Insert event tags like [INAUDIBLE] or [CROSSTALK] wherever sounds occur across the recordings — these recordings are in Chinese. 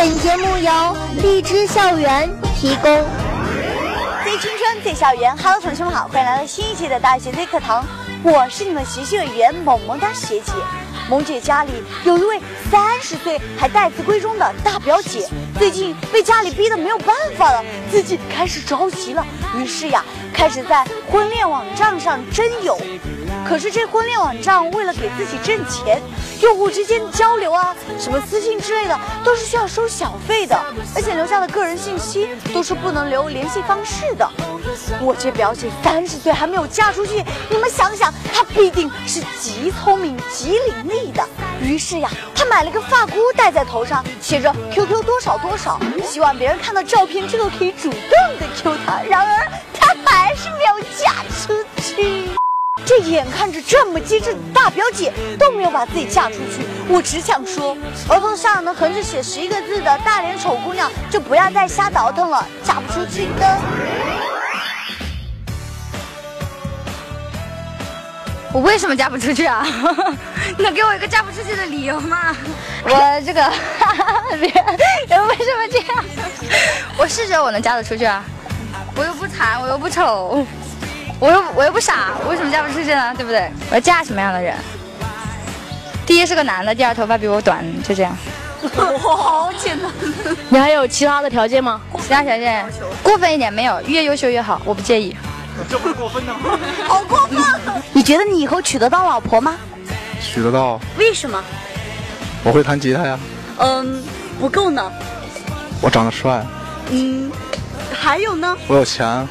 本节目由荔枝校园提供。最青春，最校园，Hello，同学们好，欢迎来到新一期的大学 Z 课堂，我是你们学习委员萌萌哒学姐。萌姐家里有一位三十岁还待字闺中的大表姐，最近被家里逼得没有办法了，自己开始着急了，于是呀，开始在婚恋网站上征友。可是这婚恋网站为了给自己挣钱，用户之间交流啊，什么私信之类的，都是需要收小费的，而且留下的个人信息都是不能留联系方式的。我这表姐三十岁还没有嫁出去，你们想想，她必定是极聪明、极伶俐的。于是呀，她买了个发箍戴在头上，写着 QQ 多少多少，希望别人看到照片之后可以主动的 Q 她。然而，眼看着这么机智的大表姐都没有把自己嫁出去，我只想说，额头上能横着写十一个字的大脸丑姑娘就不要再瞎倒腾了，嫁不出去的。我为什么嫁不出去啊？[LAUGHS] 你能给我一个嫁不出去的理由吗？我这个，[LAUGHS] 别，人为什么这样？我是觉得我能嫁得出去啊，我又不惨，我又不丑。我又我又不傻，我为什么嫁不出去呢？对不对？我要嫁什么样的人？第一是个男的，第二头发比我短，就这样。好简单。你还有其他的条件吗？其他条件过分一点没有，越优秀越好，我不介意。这会过分的吗？好过分！你觉得你以后娶得到老婆吗？娶得到。为什么？我会弹吉他呀。嗯，不够呢。我长得帅。嗯，还有呢？我有钱。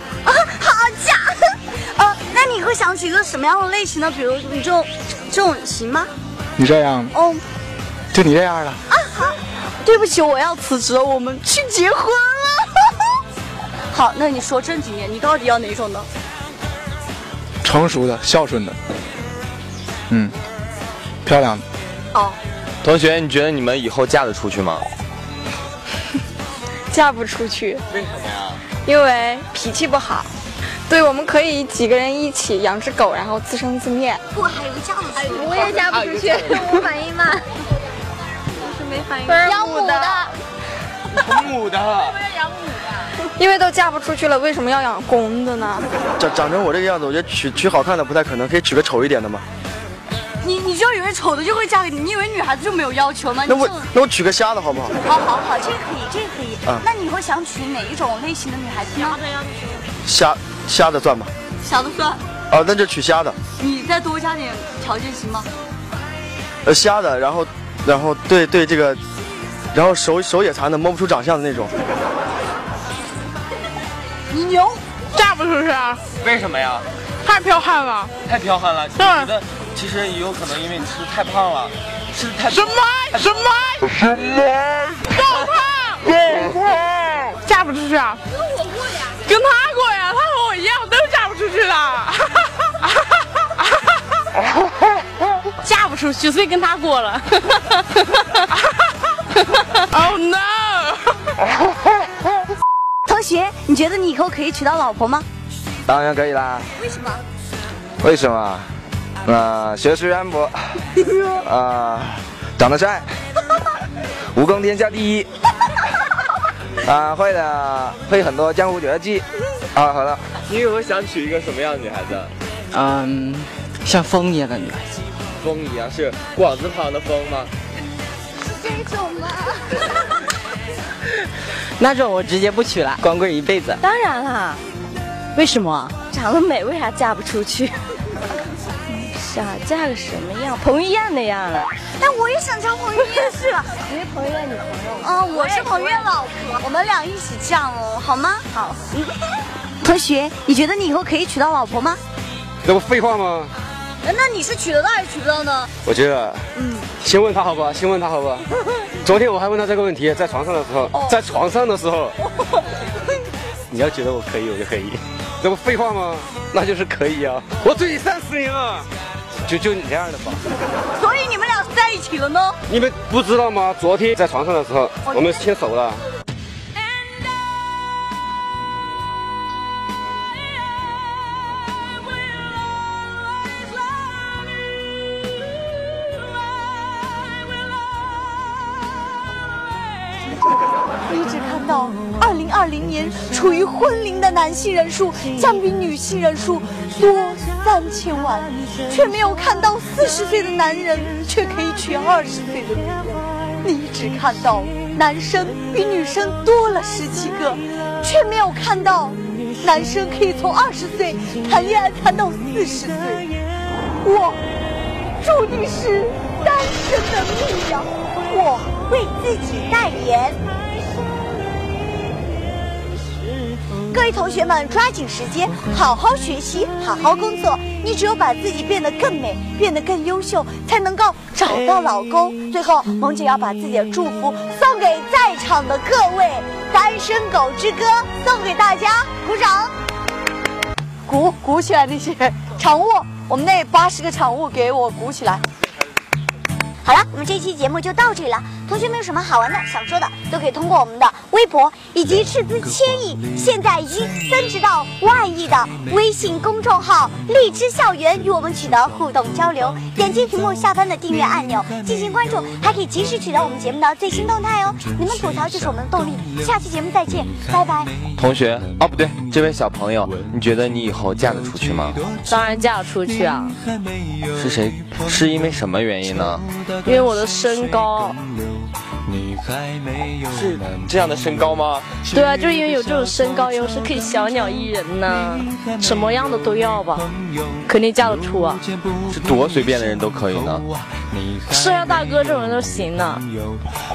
你会想起一个什么样的类型呢？比如你这种，这种行吗？你这样。哦。就你这样的。啊好，对不起，我要辞职了，我们去结婚了。[LAUGHS] 好，那你说正经点，你到底要哪种呢？成熟的，孝顺的。嗯，漂亮的。哦。同学，你觉得你们以后嫁得出去吗？[LAUGHS] 嫁不出去。为什么呀？因为脾气不好。对，我们可以几个人一起养只狗，然后自生自灭。不，还有个嫁不出去。我也嫁不出去，我反应慢。是没反应。养母的。养母的。为什么要养母的？因为都嫁不出去了，为什么要养公的呢？长长成我这个样子，我觉得娶娶好看的不太可能，可以娶个丑一点的吗。你你就以为丑的就会嫁给你？你以为女孩子就没有要求吗？那我那我娶个瞎的好不好？好好好，这个可以，这个可以。啊。那你会想娶哪一种类型的女孩子呢？瞎瞎的算吗。瞎的算。哦，那就取瞎的。你再多加点条件行吗？呃，瞎的，然后然后对对这个，然后手手也残的，摸不出长相的那种。你牛，嫁不出去啊？为什么呀？太彪悍了，太彪悍了。我觉得其实也有可能因为你吃的太胖了，吃的太什么什么什么爆胖爆胖，嫁不出去啊？跟我过呀？跟他嫁不出去，所以跟他过了。[LAUGHS] Oh no！同学，你觉得你以后可以娶到老婆吗？当然可以啦。为什么？为什么？啊，学识渊博，啊，长得帅，武功天下第一，啊，会的，会很多江湖绝技。啊，好了。你以后想娶一个什么样的女孩子？嗯，像风一样的女孩子。风一样是广字旁的风吗？是这种吗？[LAUGHS] 那种我直接不娶了，光棍一辈子。当然啦，为什么？长得美为啥嫁不出去？想嫁个什么样？彭于晏那样的。哎，我也想嫁彭于晏是吧？你是彭于晏女朋友。嗯，我是彭于晏老婆，我们俩一起嫁哦，好吗？好。[LAUGHS] 同学，你觉得你以后可以娶到老婆吗？这不废话吗？那你是娶得到还是娶不到呢？我觉得，嗯，先问他好不好？先问他好不好？[LAUGHS] 昨天我还问他这个问题，在床上的时候，在床上的时候，[LAUGHS] 你要觉得我可以，我就可以。这不废话吗？那就是可以啊！我追你三十年了，就就你这样的吧。所以你们俩在一起了呢？你们不知道吗？昨天在床上的时候，我们牵手了。你只看到2020年处于婚龄的男性人数将比女性人数多三千万，却没有看到40岁的男人却可以娶20岁的女人。你只看到男生比女生多了十几个，却没有看到男生可以从20岁谈恋爱谈到40岁。我注定是单身的命呀！我为自己代言。同学们，抓紧时间，好好学习，好好工作。你只有把自己变得更美，变得更优秀，才能够找到老公。最后，萌姐要把自己的祝福送给在场的各位，《单身狗之歌》送给大家，鼓掌，鼓鼓起来！那些 [LAUGHS] 场务，我们那八十个场务给我鼓起来。好了，我们这期节目就到这里了。同学们有什么好玩的、想说的，都可以通过我们的微博以及斥资千亿、现在已经增值到万亿的微信公众号“荔枝校园”与我们取得互动交流。点击屏幕下方的订阅按钮进行关注，还可以及时取得我们节目的最新动态哦。你们吐槽就是我们的动力。下期节目再见，拜拜。同学，哦不对，这位小朋友，你觉得你以后嫁得出去吗？当然嫁得出去啊。是谁？是因为什么原因呢？因为我的身高。是这样的身高吗？对啊，就是因为有这种身高优势，可以小鸟依人呢。什么样的都要吧，肯定嫁得出啊。是多随便的人都可以呢？是啊，大哥这种人都行呢。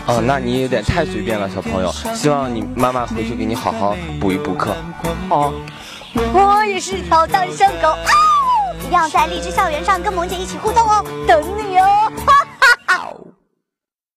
哦，那你有点太随便了，小朋友。希望你妈妈回去给你好好补一补课。好。我也是条单身狗啊，一定要在荔枝校园上跟萌姐一起互动哦，等你哦。